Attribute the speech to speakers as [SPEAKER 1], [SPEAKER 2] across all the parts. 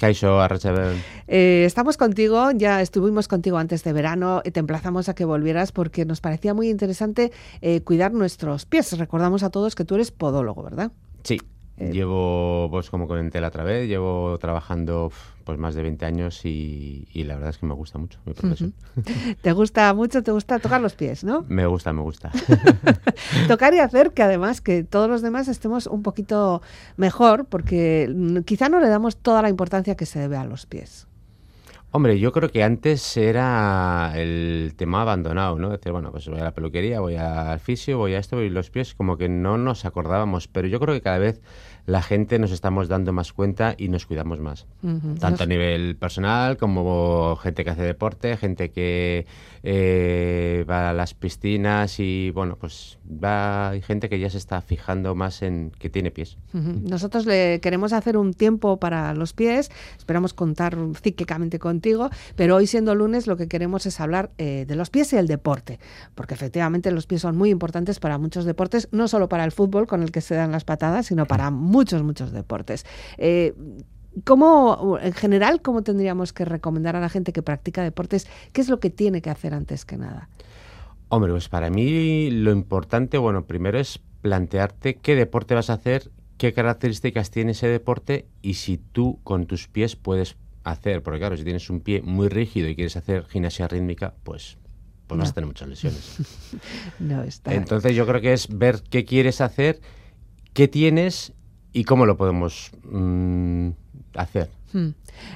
[SPEAKER 1] Kaixo.
[SPEAKER 2] Eh, estamos contigo, ya estuvimos contigo antes de verano, te emplazamos a que volvieras porque nos parecía muy interesante eh, cuidar nuestros pies. Recordamos a todos que tú eres podólogo, ¿verdad?
[SPEAKER 1] Sí, eh, llevo, pues como comenté la otra vez, llevo trabajando pues más de 20 años y, la verdad es que me gusta mucho mi profesión.
[SPEAKER 2] ¿Te gusta mucho? ¿Te gusta tocar los pies, no?
[SPEAKER 1] Me gusta, me gusta.
[SPEAKER 2] Tocar y hacer que además que todos los demás estemos un poquito mejor porque quizá no le damos toda la importancia que se debe a los pies.
[SPEAKER 1] Hombre, yo creo que antes era el tema abandonado, ¿no? Decir, bueno, pues voy a la peluquería, voy al fisio, voy a esto y los pies, como que no nos acordábamos. Pero yo creo que cada vez la gente nos estamos dando más cuenta y nos cuidamos más. Tanto a nivel personal como gente que hace deporte, gente que eh, va a las piscinas y, bueno, pues va, hay gente que ya se está fijando más en que tiene pies.
[SPEAKER 2] Nosotros le queremos hacer un tiempo para los pies, esperamos contar cíclicamente contigo, pero hoy siendo lunes lo que queremos es hablar eh, de los pies y el deporte, porque efectivamente los pies son muy importantes para muchos deportes, no solo para el fútbol con el que se dan las patadas, sino para muchos, muchos deportes. Eh, ¿Cómo, en general, cómo tendríamos que recomendar a la gente que practica deportes? ¿Qué es lo que tiene que hacer antes que nada?
[SPEAKER 1] Hombre, pues para mí lo importante, bueno, primero es plantearte qué deporte vas a hacer, qué características tiene ese deporte y si tú con tus pies puedes hacer, porque claro, si tienes un pie muy rígido y quieres hacer gimnasia rítmica, pues, pues vas a tener muchas lesiones.
[SPEAKER 2] no está.
[SPEAKER 1] Entonces yo creo que es ver qué quieres hacer, qué tienes y cómo lo podemos mm, hacer. Hmm.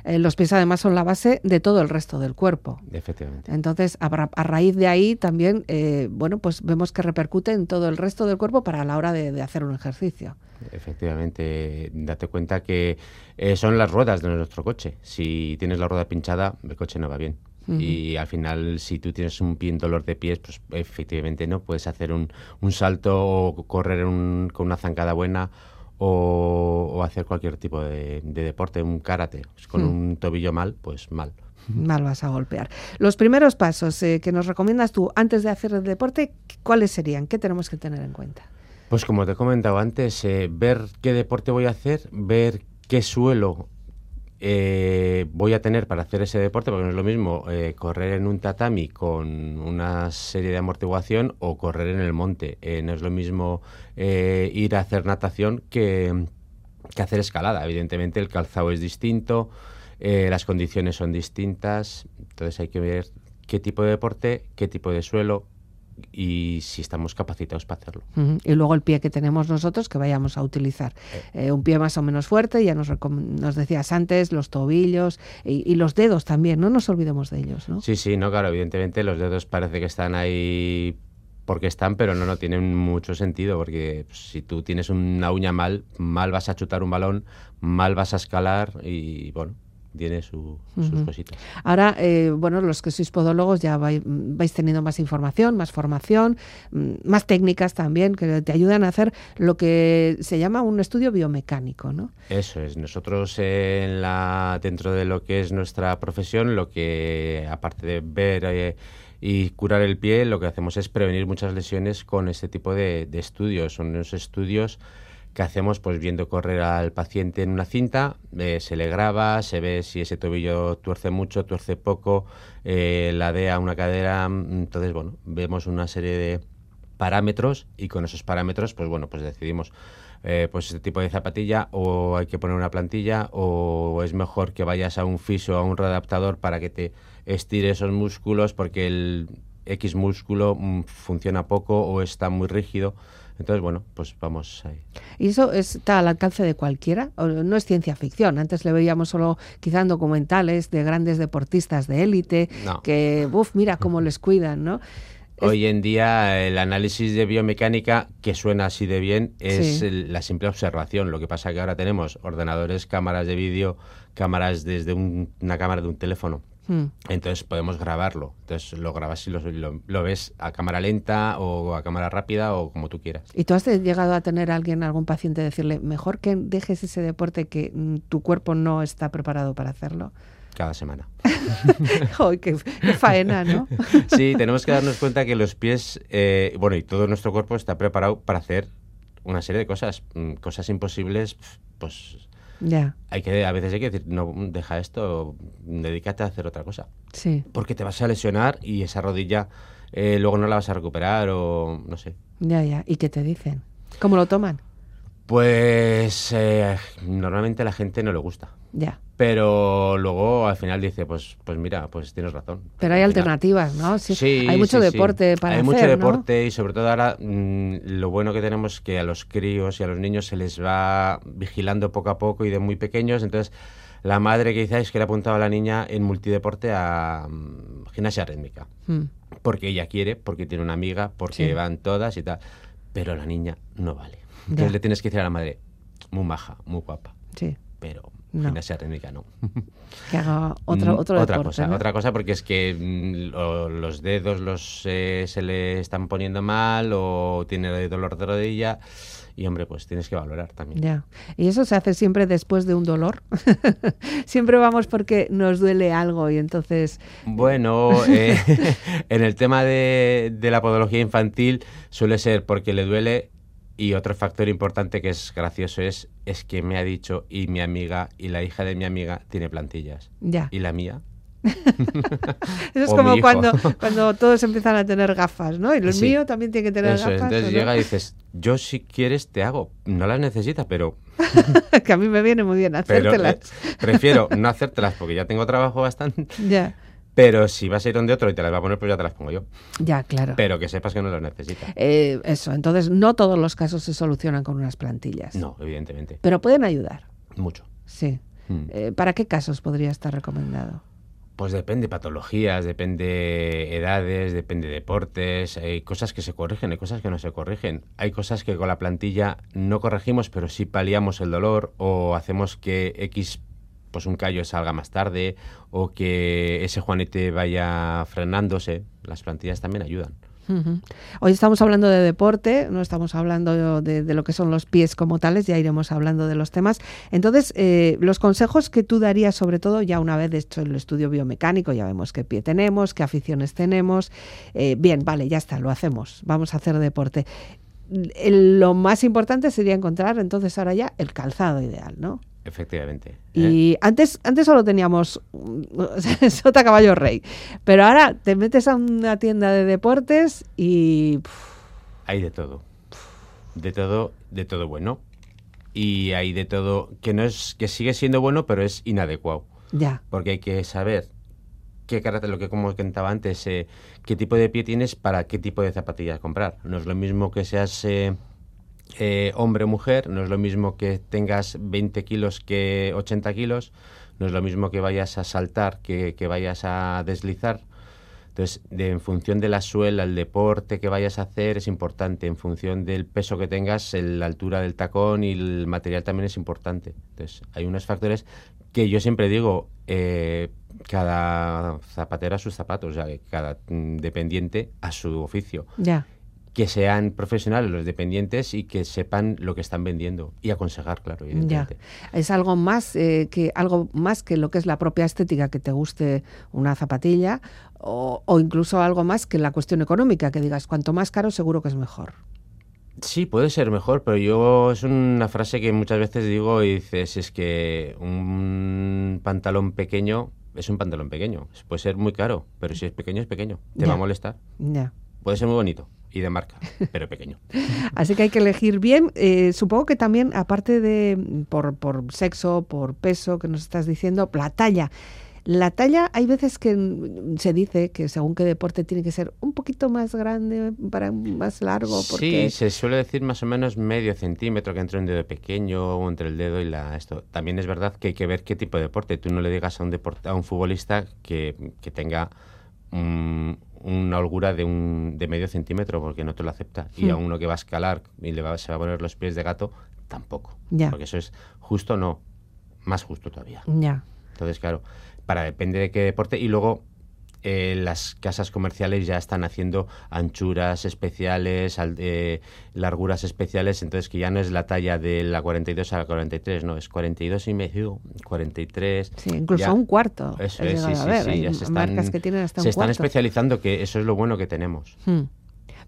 [SPEAKER 2] Eh, los pies además son la base de todo el resto del cuerpo.
[SPEAKER 1] Efectivamente.
[SPEAKER 2] Entonces, a, raíz de ahí también, eh, bueno, pues vemos que repercute en todo el resto del cuerpo para la hora de, hacer un ejercicio.
[SPEAKER 1] Efectivamente, date cuenta que eh, son las ruedas de nuestro coche. Si tienes la rueda pinchada, el coche no va bien. Y al final, si tú tienes un dolor de pies, pues efectivamente no puedes hacer un, un salto o correr con una zancada buena o, hacer cualquier tipo de, deporte, un karate. Pues con hmm. un tobillo mal, pues mal.
[SPEAKER 2] Mal vas a golpear. Los primeros pasos eh, que nos recomiendas tú antes de hacer el deporte, ¿cuáles serían? ¿Qué tenemos que tener en cuenta?
[SPEAKER 1] Pues como te he comentado antes, eh, ver qué deporte voy a hacer, ver qué suelo eh, voy a tener para hacer ese deporte, porque no es lo mismo eh, correr en un tatami con una serie de amortiguación o correr en el monte. Eh, no es lo mismo ir a hacer natación que, que, hacer escalada. Evidentemente el calzado es distinto, las condiciones son distintas, entonces hay que ver qué tipo de deporte, qué tipo de suelo, y si estamos capacitados para hacerlo.
[SPEAKER 2] Y luego el pie que tenemos nosotros que vayamos a utilizar. Eh, un pie más o menos fuerte, ya nos, nos decías antes, los tobillos y, los dedos también, no nos olvidemos de ellos, ¿no?
[SPEAKER 1] Sí, sí, no, claro, evidentemente los dedos parece que están ahí porque están, pero no, no tienen mucho sentido, porque si tú tienes una uña mal, mal vas a chutar un balón, mal vas a escalar y bueno, tiene sus cositas.
[SPEAKER 2] Ahora, eh, bueno, los que sois podólogos ya vais, teniendo más información, más formación, mm, más técnicas también que te ayudan a hacer lo que se llama un estudio biomecánico, ¿no?
[SPEAKER 1] Eso es. Nosotros en la dentro de lo que es nuestra profesión, lo que aparte de ver eh, y curar el pie, lo que hacemos es prevenir muchas lesiones con este tipo de, de estudios. Son unos estudios que hacemos pues viendo correr al paciente en una cinta, eh, se le graba, se ve si ese tobillo tuerce mucho, tuerce poco, eh, ladea una cadera, entonces bueno, vemos una serie de parámetros y con esos parámetros pues bueno, pues decidimos eh, pues este tipo de zapatilla o hay que poner una plantilla o es mejor que vayas a un fisio o a un readaptador para que te estire esos músculos porque el X músculo mm, funciona poco o está muy rígido. Entonces, bueno, pues vamos ahí.
[SPEAKER 2] ¿Y eso está al alcance de cualquiera? no es ciencia ficción. Antes le veíamos solo quizá en documentales de grandes deportistas de élite que, uff, mira cómo les cuidan, ¿no?
[SPEAKER 1] Hoy en día el análisis de biomecánica, que suena así de bien, es la simple observación. Lo que pasa es que ahora tenemos ordenadores, cámaras de vídeo, cámaras desde una cámara de un teléfono. Hmm. Entonces podemos grabarlo. Entonces lo grabas y lo, ves a cámara lenta o a cámara rápida o como tú quieras.
[SPEAKER 2] ¿Y tú has llegado a tener a alguien, algún paciente, decirle, mejor que dejes ese deporte que mm, tu cuerpo no está preparado para hacerlo?
[SPEAKER 1] Cada semana.
[SPEAKER 2] ¡Ay, qué, faena, ¿no?
[SPEAKER 1] sí, tenemos que darnos cuenta que los pies, eh, bueno, y todo nuestro cuerpo está preparado para hacer una serie de cosas. Mm, cosas imposibles, pues
[SPEAKER 2] Ya.
[SPEAKER 1] Hay que, a veces hay que decir, no, deja esto, dedícate a hacer otra cosa.
[SPEAKER 2] Sí.
[SPEAKER 1] Porque te vas a lesionar y esa rodilla eh, luego no la vas a recuperar o no sé.
[SPEAKER 2] Ya, ya. ¿Y qué te dicen? ¿Cómo lo toman?
[SPEAKER 1] Pues eh, normalmente a la gente no le gusta.
[SPEAKER 2] Ya.
[SPEAKER 1] Pero luego al final dice, pues, pues mira, pues tienes razón.
[SPEAKER 2] Pero hay
[SPEAKER 1] Al
[SPEAKER 2] alternativas, ¿no? Sí.
[SPEAKER 1] Sí,
[SPEAKER 2] hay mucho
[SPEAKER 1] sí, sí.
[SPEAKER 2] deporte para
[SPEAKER 1] Hay
[SPEAKER 2] hacer,
[SPEAKER 1] mucho
[SPEAKER 2] ¿no?
[SPEAKER 1] deporte y sobre todo ahora mm, lo bueno que tenemos es que a los críos y a los niños se les va vigilando poco a poco y de muy pequeños. Entonces, la madre que dice "Ay, es que le ha apuntado a la niña en multideporte a mm, gimnasia rítmica.
[SPEAKER 2] Mm,
[SPEAKER 1] Porque ella quiere, porque tiene una amiga, porque
[SPEAKER 2] Sí.
[SPEAKER 1] van todas y tal. Pero la niña no vale. Entonces le tienes que decir a la madre, muy maja, muy guapa,
[SPEAKER 2] sí.
[SPEAKER 1] pero
[SPEAKER 2] No.
[SPEAKER 1] gimnasia rítmica no.
[SPEAKER 2] Que haga otro,
[SPEAKER 1] Mm,
[SPEAKER 2] otro
[SPEAKER 1] otra
[SPEAKER 2] deporte,
[SPEAKER 1] cosa,
[SPEAKER 2] ¿no?
[SPEAKER 1] otra cosa porque es que mm, lo- los dedos los eh, se le están poniendo mal o tiene dolor de rodilla y hombre, pues tienes que valorar también.
[SPEAKER 2] Ya. Y eso se hace siempre después de un dolor. siempre vamos porque nos duele algo y entonces
[SPEAKER 1] Bueno, eh, en el tema de, de la podología infantil suele ser porque le duele y otro factor importante que es gracioso es es que me ha dicho y mi amiga y la hija de mi amiga tiene plantillas
[SPEAKER 2] ya.
[SPEAKER 1] y la mía
[SPEAKER 2] Eso es
[SPEAKER 1] o
[SPEAKER 2] como cuando, cuando todos empiezan a tener gafas, ¿no? Y el
[SPEAKER 1] Sí.
[SPEAKER 2] mío también tiene que tener
[SPEAKER 1] Eso,
[SPEAKER 2] gafas.
[SPEAKER 1] entonces llega y dices, yo si quieres te hago, no las necesitas, pero
[SPEAKER 2] que a mí me viene muy bien
[SPEAKER 1] Pero
[SPEAKER 2] hacértelas.
[SPEAKER 1] eh, prefiero no hacértelas porque ya tengo trabajo bastante.
[SPEAKER 2] Ya,
[SPEAKER 1] Pero si vas a ir donde otro y te las va a poner, pues ya te las pongo yo.
[SPEAKER 2] ya, claro.
[SPEAKER 1] Pero que sepas que no las necesitas.
[SPEAKER 2] Eh, eso, entonces no todos los casos se solucionan con unas plantillas.
[SPEAKER 1] No, evidentemente.
[SPEAKER 2] Pero pueden ayudar,
[SPEAKER 1] Mucho.
[SPEAKER 2] sí.
[SPEAKER 1] Mm.
[SPEAKER 2] Eh, ¿Para qué casos podría estar recomendado?
[SPEAKER 1] Pues depende patologías, depende edades, depende deportes. Hay cosas que se corrigen, hay cosas que no se corrigen. Hay cosas que con la plantilla no corregimos, pero sí paliamos el dolor o hacemos que X, pues un callo salga más tarde o que ese juanete vaya frenándose. Las plantillas también ayudan.
[SPEAKER 2] Hoy estamos hablando de deporte, no estamos hablando de, lo que son los pies como tales, ya iremos hablando de los temas. Entonces, eh, los consejos que tú darías, sobre todo ya una vez hecho el estudio biomecánico, ya vemos qué pie tenemos, qué aficiones tenemos. eh, bien, vale, ya está, lo hacemos, vamos a hacer deporte. Lo más importante sería encontrar entonces ahora ya el calzado ideal, ¿no?
[SPEAKER 1] Efectivamente. ¿eh?
[SPEAKER 2] Y antes, antes solo teníamos Sota Caballo Rey, pero ahora te metes a una tienda de deportes y
[SPEAKER 1] Hay de todo. De todo, de todo bueno. Y hay de todo que no es, que sigue siendo bueno, pero es inadecuado.
[SPEAKER 2] ya,
[SPEAKER 1] Porque hay que saber qué carácter, lo que como contaba antes, eh, qué tipo de pie tienes para qué tipo de zapatillas comprar. No es lo mismo que seas eh, eh, hombre o mujer, no es lo mismo que tengas 20 kilos que 80 kilos, no es lo mismo que vayas a saltar que, que vayas a deslizar. Entonces, en función de la suela, el deporte que vayas a hacer es importante. En función del peso que tengas, la altura del tacón y el material también es importante. Entonces, hay unos factores que yo siempre digo, eh, cada zapatero a sus zapatos, o cada mm, dependiente a su oficio.
[SPEAKER 2] ya.
[SPEAKER 1] Que sean profesionales los dependientes y que sepan lo que están vendiendo. Y aconsejar, claro,
[SPEAKER 2] Ya.
[SPEAKER 1] evidentemente.
[SPEAKER 2] Es algo más eh, que algo más que lo que es la propia estética que te guste una zapatilla o, o incluso algo más que la cuestión económica que digas cuanto más caro seguro que es mejor.
[SPEAKER 1] Sí, puede ser mejor, pero yo es una frase que muchas veces digo y dices, es que un pantalón pequeño es un pantalón pequeño. Puede ser muy caro, pero si es pequeño es pequeño. Te
[SPEAKER 2] Ya.
[SPEAKER 1] va a molestar.
[SPEAKER 2] Ya.
[SPEAKER 1] Puede ser muy bonito y de marca, pero pequeño.
[SPEAKER 2] Así que hay que elegir bien. Eh, supongo que también, aparte de por, por sexo, por peso, que nos estás diciendo, la talla. La talla, hay veces que se dice que según qué deporte tiene que ser un poquito más grande, para más largo, porque
[SPEAKER 1] Sí, se suele decir más o menos medio centímetro que entre un dedo pequeño o entre el dedo y la esto. También es verdad que hay que ver qué tipo de deporte. Tú no le digas a un deporte, a un futbolista que, que tenga una holgura de un de medio centímetro porque no te lo acepta. Y a
[SPEAKER 2] Hmm.
[SPEAKER 1] uno que va a escalar y le va, se va a poner los pies de gato, tampoco.
[SPEAKER 2] Ya.
[SPEAKER 1] Porque eso es justo no, más justo todavía.
[SPEAKER 2] ya.
[SPEAKER 1] Entonces, claro, para depende de qué deporte. Y luego eh, las casas comerciales ya están haciendo anchuras especiales, al- eh, larguras especiales, entonces que ya no es la talla de la 42 a la 43, no, es 42 y medio, 43.
[SPEAKER 2] Sí, incluso
[SPEAKER 1] ya.
[SPEAKER 2] un cuarto.
[SPEAKER 1] Eso es, sí, sí,
[SPEAKER 2] ver.
[SPEAKER 1] sí, ya se
[SPEAKER 2] marcas
[SPEAKER 1] están,
[SPEAKER 2] que tienen hasta
[SPEAKER 1] se están especializando, que eso es lo bueno que tenemos.
[SPEAKER 2] Hmm.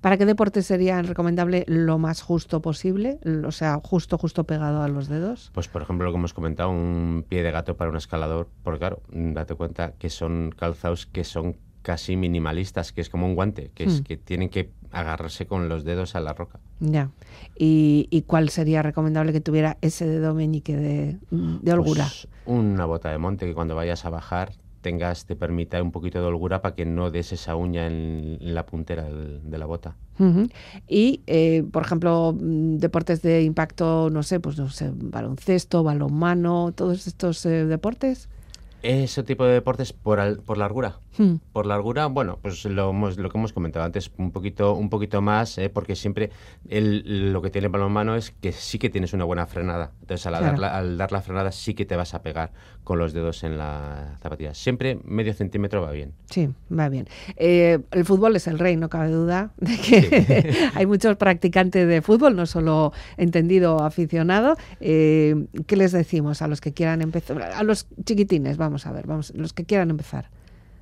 [SPEAKER 2] ¿Para qué deporte sería recomendable lo más justo posible? O sea, justo, justo pegado a los dedos.
[SPEAKER 1] Pues, por ejemplo, lo que hemos comentado, un pie de gato para un escalador, porque claro, date cuenta que son calzados que son casi minimalistas, que es como un guante, que es hmm. que tienen que agarrarse con los dedos a la roca.
[SPEAKER 2] Ya. ¿Y, cuál sería recomendable que tuviera ese dedo meñique de, de holgura? Pues
[SPEAKER 1] una bota de monte que cuando vayas a bajar tengas, te permita un poquito de holgura para que no des esa uña en, la puntera de la bota.
[SPEAKER 2] Y, eh, por ejemplo, mm, deportes de impacto, no sé, pues no sé, baloncesto, balonmano, todos estos eh, deportes.
[SPEAKER 1] Ese tipo de deportes por, por largura. Hmm. Por largura, bueno, pues lo, lo que hemos comentado antes, un poquito, un poquito más, ¿eh? porque siempre el, lo que tiene el balonmano es que sí que tienes una buena frenada. Entonces, al, dar la, al, dar la, frenada, sí que te vas a pegar con los dedos en la zapatilla. Siempre medio centímetro va bien.
[SPEAKER 2] Sí, va bien. Eh, el fútbol es el rey, no cabe duda de que hay muchos practicantes de fútbol, no solo entendido aficionado. Eh, ¿Qué les decimos a los que quieran empezar? A los chiquitines, vamos a ver, vamos, los que quieran empezar.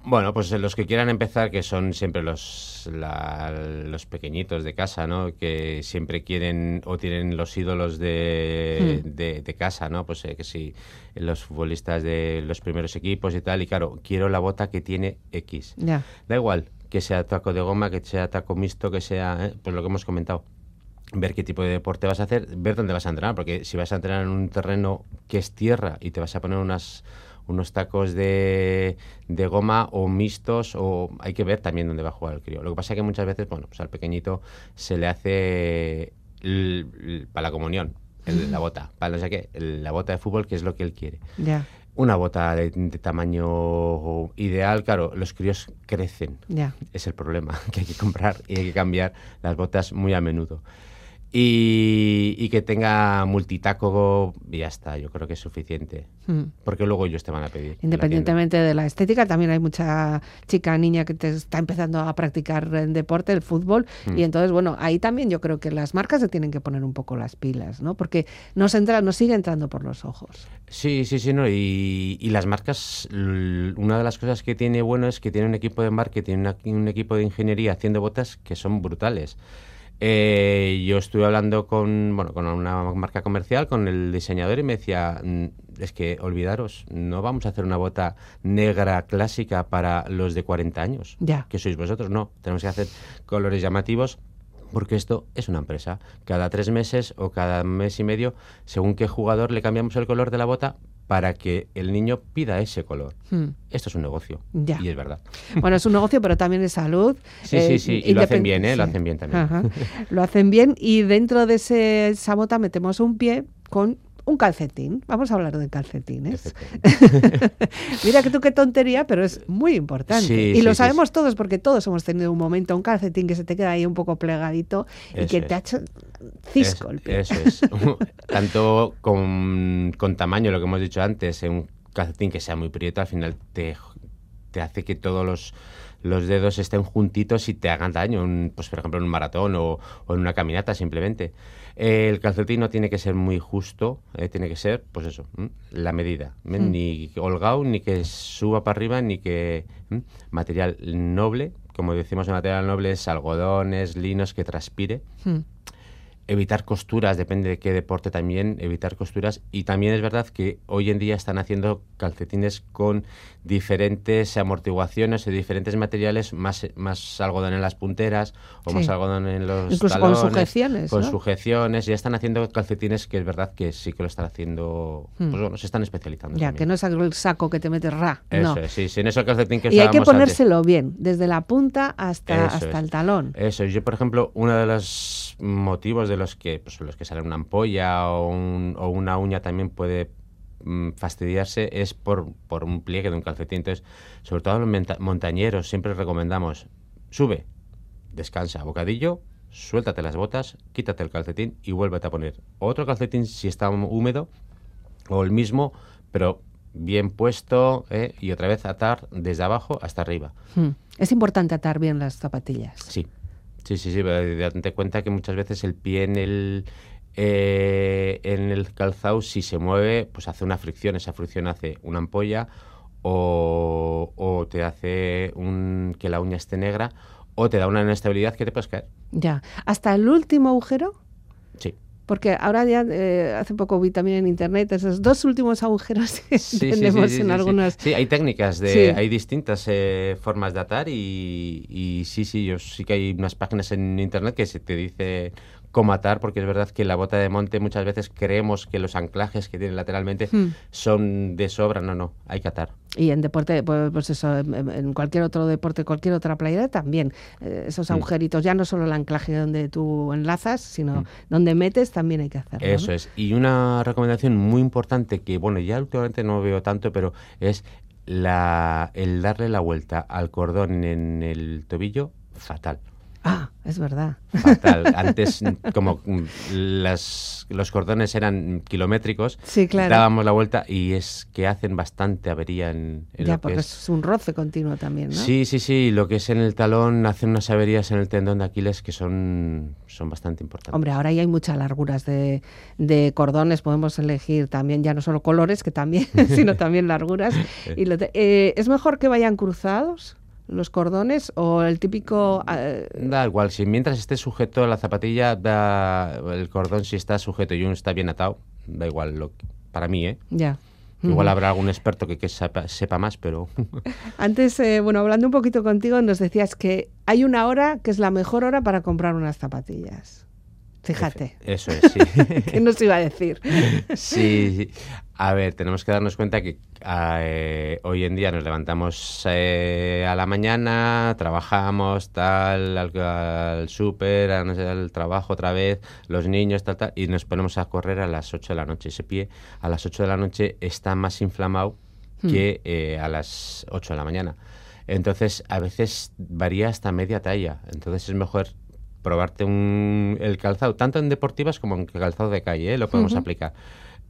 [SPEAKER 1] Bueno, pues los que quieran empezar, que son siempre los, los pequeñitos de casa, ¿no? Que siempre quieren o tienen los ídolos de, hmm. de, casa, ¿no? Pues eh, que si los futbolistas de los primeros equipos y tal, y claro, quiero la bota que tiene X. Da igual que sea taco de goma, que sea taco mixto, que sea, eh, pues lo que hemos comentado ver qué tipo de deporte vas a hacer, ver dónde vas a entrenar, porque si vas a entrenar en un terreno que es tierra y te vas a poner unas unos tacos de, de, goma o mixtos o hay que ver también dónde va a jugar el crío. Lo que pasa es que muchas veces, bueno, pues al pequeñito se le hace para la comunión, la bota, para no sé qué, la bota de fútbol, que es lo que él quiere.
[SPEAKER 2] Ya.
[SPEAKER 1] Una bota de, tamaño ideal, claro, los críos crecen.
[SPEAKER 2] Ya.
[SPEAKER 1] Es el problema, que hay que comprar y hay que cambiar las botas muy a menudo. Y, que tenga multitaco y ya está, yo creo que es suficiente. Hmm. Porque luego ellos te van a pedir.
[SPEAKER 2] Independientemente de la estética, también hay mucha chica, niña que te está empezando a practicar en deporte, el fútbol. Hmm. Y entonces, bueno, ahí también yo creo que las marcas se tienen que poner un poco las pilas, ¿no? Porque nos, entra, nos sigue entrando por los ojos.
[SPEAKER 1] Sí, sí, sí, no. Y, y las marcas, una de las cosas que tiene bueno es que tiene un equipo de marketing, un equipo de ingeniería haciendo botas que son brutales. Eh, yo estuve hablando con, bueno, con una marca comercial, con el diseñador y me decía, es que olvidaros, no vamos a hacer una bota negra clásica para los de 40 años,
[SPEAKER 2] ya.
[SPEAKER 1] que sois vosotros, no, tenemos que hacer colores llamativos porque esto es una empresa. Cada tres meses o cada mes y medio, según qué jugador le cambiamos el color de la bota, para que el niño pida ese color. Hmm. Esto es un negocio. Y es verdad.
[SPEAKER 2] Bueno, es un negocio, pero también es salud.
[SPEAKER 1] Sí, sí, sí. Y lo hacen bien, ¿eh? Lo hacen bien también.
[SPEAKER 2] Lo hacen bien y dentro de ese, esa bota metemos un pie con un calcetín. Vamos a hablar de calcetines. Mira que tú qué tontería, pero es muy importante. y lo sabemos todos porque todos hemos tenido un momento, un calcetín que se te queda ahí un poco plegadito y que te ha hecho cisco el pie.
[SPEAKER 1] Eso es. Tanto con, tamaño, lo que hemos dicho antes, un calcetín que sea muy prieto, al final te, te hace que todos los los dedos estén juntitos y te hagan daño, pues por ejemplo en un maratón o, en una caminata simplemente. el calcetín no tiene que ser muy justo, eh, tiene que ser, pues eso, la medida. Mm. Ni holgado, ni que suba para arriba, ni que... Material noble, como decimos en material noble, es algodones, linos, que transpire. Mm evitar costuras, depende de qué deporte también, evitar costuras. Y también es verdad que hoy en día están haciendo calcetines con diferentes amortiguaciones y diferentes materiales, más, más algodón en las punteras o más algodón en los
[SPEAKER 2] Incluso con sujeciones.
[SPEAKER 1] Con sujeciones. Ya están haciendo calcetines que es verdad que sí que lo están haciendo, pues hmm. bueno, se están especializando.
[SPEAKER 2] Ya, que no es el saco que te metes ra.
[SPEAKER 1] Eso sí, sí, en eso calcetín que
[SPEAKER 2] Y hay que ponérselo bien, desde la punta hasta, hasta el talón.
[SPEAKER 1] Eso, yo por ejemplo, uno de los motivos de los que, pues, los que sale una ampolla o, una uña también puede mm, fastidiarse es por, por, un pliegue de un calcetín. Entonces, sobre todo los montañeros siempre recomendamos, sube, descansa, bocadillo, suéltate las botas, quítate el calcetín y vuélvete a poner otro calcetín si está húmedo o el mismo, pero bien puesto ¿eh? y otra vez atar desde abajo hasta arriba.
[SPEAKER 2] Hmm. Es importante atar bien las zapatillas.
[SPEAKER 1] Sí, Sí, sí, sí, date cuenta que muchas veces el pie en el, eh, en el calzado, si se mueve, pues hace una fricción. Esa fricción hace una ampolla o, te hace un, que la uña esté negra o te da una inestabilidad que te puedes caer.
[SPEAKER 2] Ya. ¿Hasta el último agujero?
[SPEAKER 1] Sí.
[SPEAKER 2] Porque ahora ya, eh, hace poco vi también en internet esos dos últimos agujeros que tenemos en algunas.
[SPEAKER 1] Sí. hay técnicas, de, hay distintas eh, formas de atar y, y, sí, sí, yo sí que hay unas páginas en internet que se te dice cómo atar, porque es verdad que la bota de monte muchas veces creemos que los anclajes que tiene lateralmente hmm. son de sobra, no, no, hay que atar.
[SPEAKER 2] Y en deporte, pues, pues eso, en, cualquier otro deporte, cualquier otra playera también, eh, esos hmm. agujeritos, ya no solo el anclaje donde tú enlazas, sino hmm. donde metes también hay que hacerlo.
[SPEAKER 1] Eso es. Y una recomendación muy importante que, bueno, ya últimamente no veo tanto, pero es la, el darle la vuelta al cordón en el tobillo, fatal.
[SPEAKER 2] Ah, es verdad.
[SPEAKER 1] Fatal. Antes, como las, los cordones eran kilométricos, dábamos la vuelta y es que hacen bastante avería en,
[SPEAKER 2] en Ya, porque es... un roce continuo también, ¿no?
[SPEAKER 1] Sí, sí, sí. Lo que es en el talón, hacen unas averías en el tendón de Aquiles que son, son bastante importantes.
[SPEAKER 2] Hombre, ahora ya hay muchas larguras de, de cordones. Podemos elegir también ya no solo colores, que también, sino también larguras. y eh, ¿Es mejor que vayan cruzados? Los cordones o el típico...
[SPEAKER 1] Eh, da igual, si mientras esté sujeto la zapatilla, da el cordón si está sujeto y uno está bien atado, da igual, lo, para mí, ¿eh?
[SPEAKER 2] Ya.
[SPEAKER 1] Igual habrá algún experto que, sepa, más, pero...
[SPEAKER 2] Antes, eh, bueno, hablando un poquito contigo, nos decías que hay una hora que es la mejor hora para comprar unas zapatillas. Fíjate.
[SPEAKER 1] Eso es, sí.
[SPEAKER 2] ¿Qué nos iba a decir?
[SPEAKER 1] sí, a ver, tenemos que darnos cuenta que eh, hoy en día nos levantamos eh, a la mañana, trabajamos tal, al, súper, al trabajo otra vez, los niños, tal, tal, y nos ponemos a correr a las 8 de la noche. Ese pie a las 8 de la noche está más inflamado hmm. que eh, a las 8 de la mañana. Entonces, a veces varía hasta media talla. Entonces, es mejor probarte un, el calzado, tanto en deportivas como en calzado de calle, lo podemos aplicar.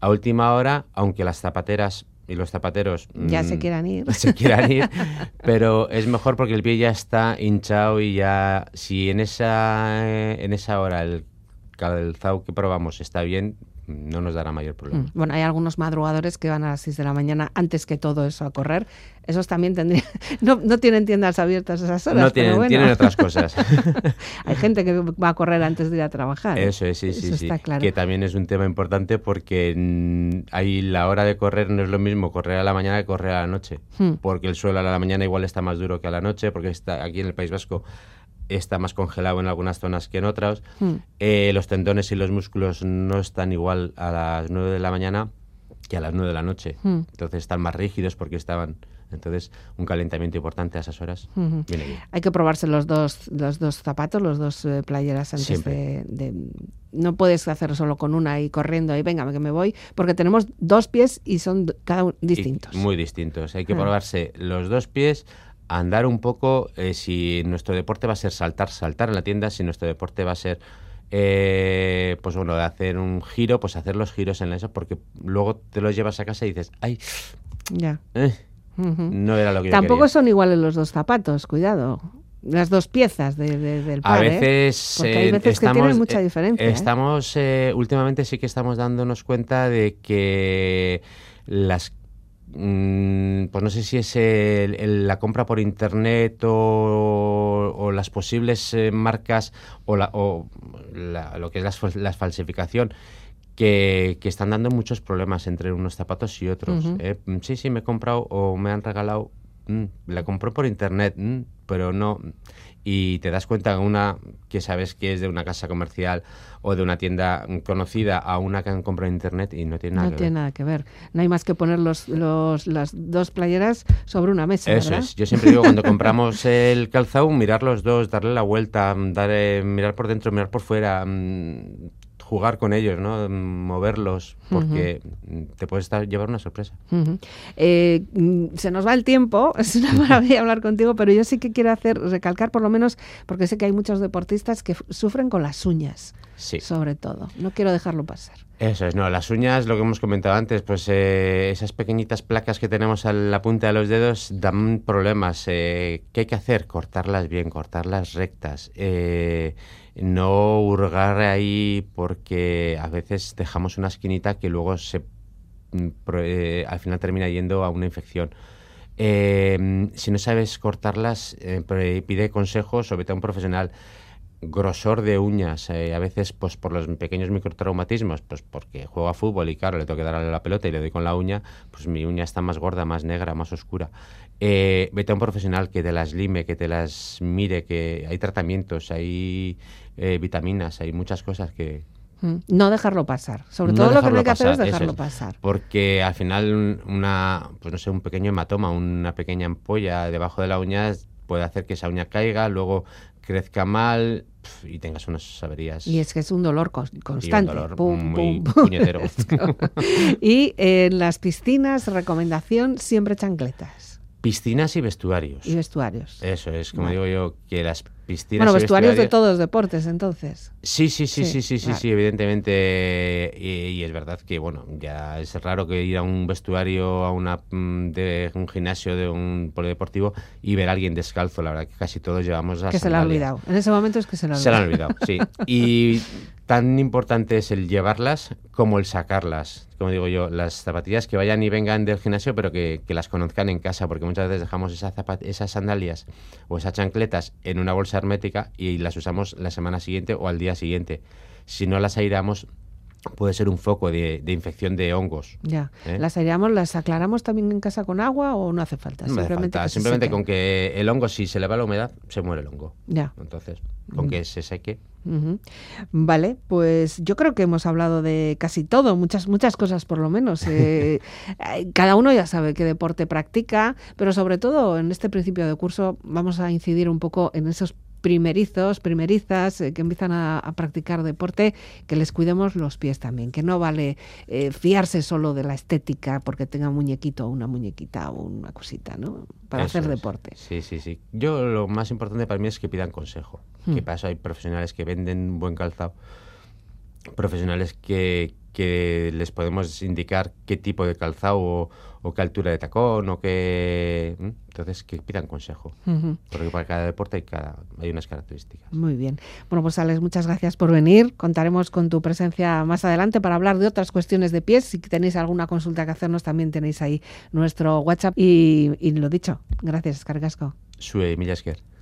[SPEAKER 1] A última hora, aunque las zapateras y los zapateros
[SPEAKER 2] ya se mm, quieran ir.
[SPEAKER 1] Se quieran ir, pero es mejor porque el pie ya está hinchado y ya si en esa en esa hora el calzado que probamos está bien, no nos dará mayor problema. Mm,
[SPEAKER 2] bueno, hay algunos madrugadores que van a las 6 de la mañana antes que todo eso a correr. Esos también tendrían... No, no tienen tiendas abiertas esas horas.
[SPEAKER 1] No tienen, tienen otras cosas.
[SPEAKER 2] hay gente que va a correr antes de ir a trabajar.
[SPEAKER 1] Eso es, sí, sí, sí. Que también es un tema importante porque mm, ahí la hora de correr no es lo mismo correr a la mañana que correr a la noche. Hmm. Porque el suelo a la mañana igual está más duro que a la noche, porque está aquí en el País Vasco está más congelado en algunas zonas que en otras. Hmm. Eh, los tendones y los músculos no están igual a las 9 de la mañana que a las 9 de la noche. Hmm. Entonces están más rígidos porque estaban... Entonces, un calentamiento importante a esas horas viene bien.
[SPEAKER 2] Hay que probarse los dos, los dos zapatos, los dos eh, playeras antes de, No puedes hacer solo con una y corriendo y venga, que me voy, porque tenemos dos pies y son cada uno distintos.
[SPEAKER 1] muy distintos. Hay que ah. probarse los dos pies andar un poco, eh, si nuestro deporte va a ser saltar, saltar en la tienda, si nuestro deporte va a ser, eh, pues bueno, hacer un giro, pues hacer los giros en eso, porque luego te los llevas a casa y dices, ay,
[SPEAKER 2] ya.
[SPEAKER 1] Eh, no era lo que
[SPEAKER 2] Tampoco son iguales los dos zapatos, cuidado. Las dos piezas de, del par,
[SPEAKER 1] A veces,
[SPEAKER 2] Porque hay veces estamos, que tienen mucha diferencia.
[SPEAKER 1] Estamos, últimamente sí que estamos dándonos cuenta de que las pues no sé si es la compra por internet o, las posibles eh, marcas o, lo que es la, falsificación. Que, están dando muchos problemas entre unos zapatos y otros. ¿eh? Mm, sí, sí, me he comprado o me han regalado, mm, la compró por internet, pero no y te das cuenta una que sabes que es de una casa comercial o de una tienda conocida a una que han comprado en internet y no tiene nada
[SPEAKER 2] no tiene nada que ver. No hay más que poner los, los, las dos playeras sobre una mesa.
[SPEAKER 1] Eso es. Yo siempre digo cuando compramos el calzado, mirar los dos, darle la vuelta, dar, mirar por dentro, mirar por fuera, mm, jugar con ellos, ¿no? moverlos, porque te puedes estar, llevar una sorpresa.
[SPEAKER 2] Eh, mm, se nos va el tiempo, es una maravilla hablar contigo, pero yo sí que quiero hacer, recalcar por lo menos, porque sé que hay muchos deportistas que sufren con las uñas,
[SPEAKER 1] sí.
[SPEAKER 2] sobre todo. No quiero dejarlo pasar.
[SPEAKER 1] Eso es, no, las uñas, lo que hemos comentado antes, pues eh, esas pequeñitas placas que tenemos a la punta de los dedos dan problemas. Eh, ¿Qué hay que hacer? Cortarlas bien, cortarlas rectas. Eh, no hurgar ahí porque a veces dejamos una esquinita que luego se mm, eh, al final termina yendo a una infección. Eh, si no sabes cortarlas, eh, pide consejos, sobre todo a un profesional grosor de uñas, eh, a veces pues por los pequeños microtraumatismos, pues porque juego a fútbol y claro, le tengo que darle la pelota y le doy con la uña, pues mi uña está más gorda, más negra, más oscura. Eh, vete a un profesional que te las lime, que te las mire, que hay tratamientos, hay eh, vitaminas, hay muchas cosas que...
[SPEAKER 2] Mm, no dejarlo pasar. Sobre todo lo que no hay que hacer es dejarlo pasar.
[SPEAKER 1] Porque al final una, pues no sé, un pequeño hematoma, una pequeña ampolla debajo de la uña puede hacer que esa uña caiga, luego crezca mal y tengas unas averías.
[SPEAKER 2] Y es que es un dolor constante.
[SPEAKER 1] un dolor muy puñetero.
[SPEAKER 2] y en las piscinas, recomendación, siempre chancletas.
[SPEAKER 1] Piscinas y vestuarios.
[SPEAKER 2] Y vestuarios.
[SPEAKER 1] Eso es, como digo yo, que las piscinas.
[SPEAKER 2] Bueno, vestuarios, de todos deportes, entonces.
[SPEAKER 1] Sí, sí, sí, sí, sí, sí, sí, evidentemente. Y, es verdad que, bueno, ya es raro que ir a un vestuario, a una mm, de un gimnasio, de un polideportivo y ver a alguien descalzo. La verdad que casi todos llevamos
[SPEAKER 2] Que se lo ha olvidado. En ese momento es que se lo ha
[SPEAKER 1] olvidado. Se lo han olvidado, sí. Y tan importante es el llevarlas como el sacarlas. Como digo yo, las zapatillas que vayan y vengan del gimnasio, pero que, las conozcan en casa, porque muchas veces dejamos esas sandalias o esas chancletas en una bolsa hermética y las usamos la semana siguiente o al día siguiente. Si no las aireamos, puede ser un foco de, infección de hongos.
[SPEAKER 2] Ya. ¿eh? ¿Las aireamos, las aclaramos también en casa con agua o no hace falta?
[SPEAKER 1] simplemente, simplemente con que el hongo, si se le va la humedad, se muere el hongo.
[SPEAKER 2] Ya.
[SPEAKER 1] Entonces, con que se seque.
[SPEAKER 2] Vale, pues yo creo que hemos hablado de casi todo, muchas, muchas cosas por lo menos. Eh, cada uno ya sabe qué deporte practica, pero sobre todo en este principio de curso vamos a incidir un poco en esos primerizos, primerizas eh, que empiezan a, practicar deporte, que les cuidemos los pies también, que no vale eh, fiarse solo de la estética porque tenga un muñequito o una muñequita o una cosita, ¿no? Para hacer deporte.
[SPEAKER 1] Sí, sí, sí. Yo lo más importante para mí es que pidan consejo. Que hmm. pasa, hay profesionales que venden buen calzado, profesionales que, que les podemos indicar qué tipo de calzado o, qué altura de tacón o qué... Entonces, que pidan consejo, porque para cada deporte hay, cada, hay unas características.
[SPEAKER 2] Muy bien. Bueno, pues Alex, muchas gracias por venir. Contaremos con tu presencia más adelante para hablar de otras cuestiones de pies. Si tenéis alguna consulta que hacernos, también tenéis ahí nuestro WhatsApp. Y, lo dicho, gracias, Cargasco.
[SPEAKER 1] Sue Millasker.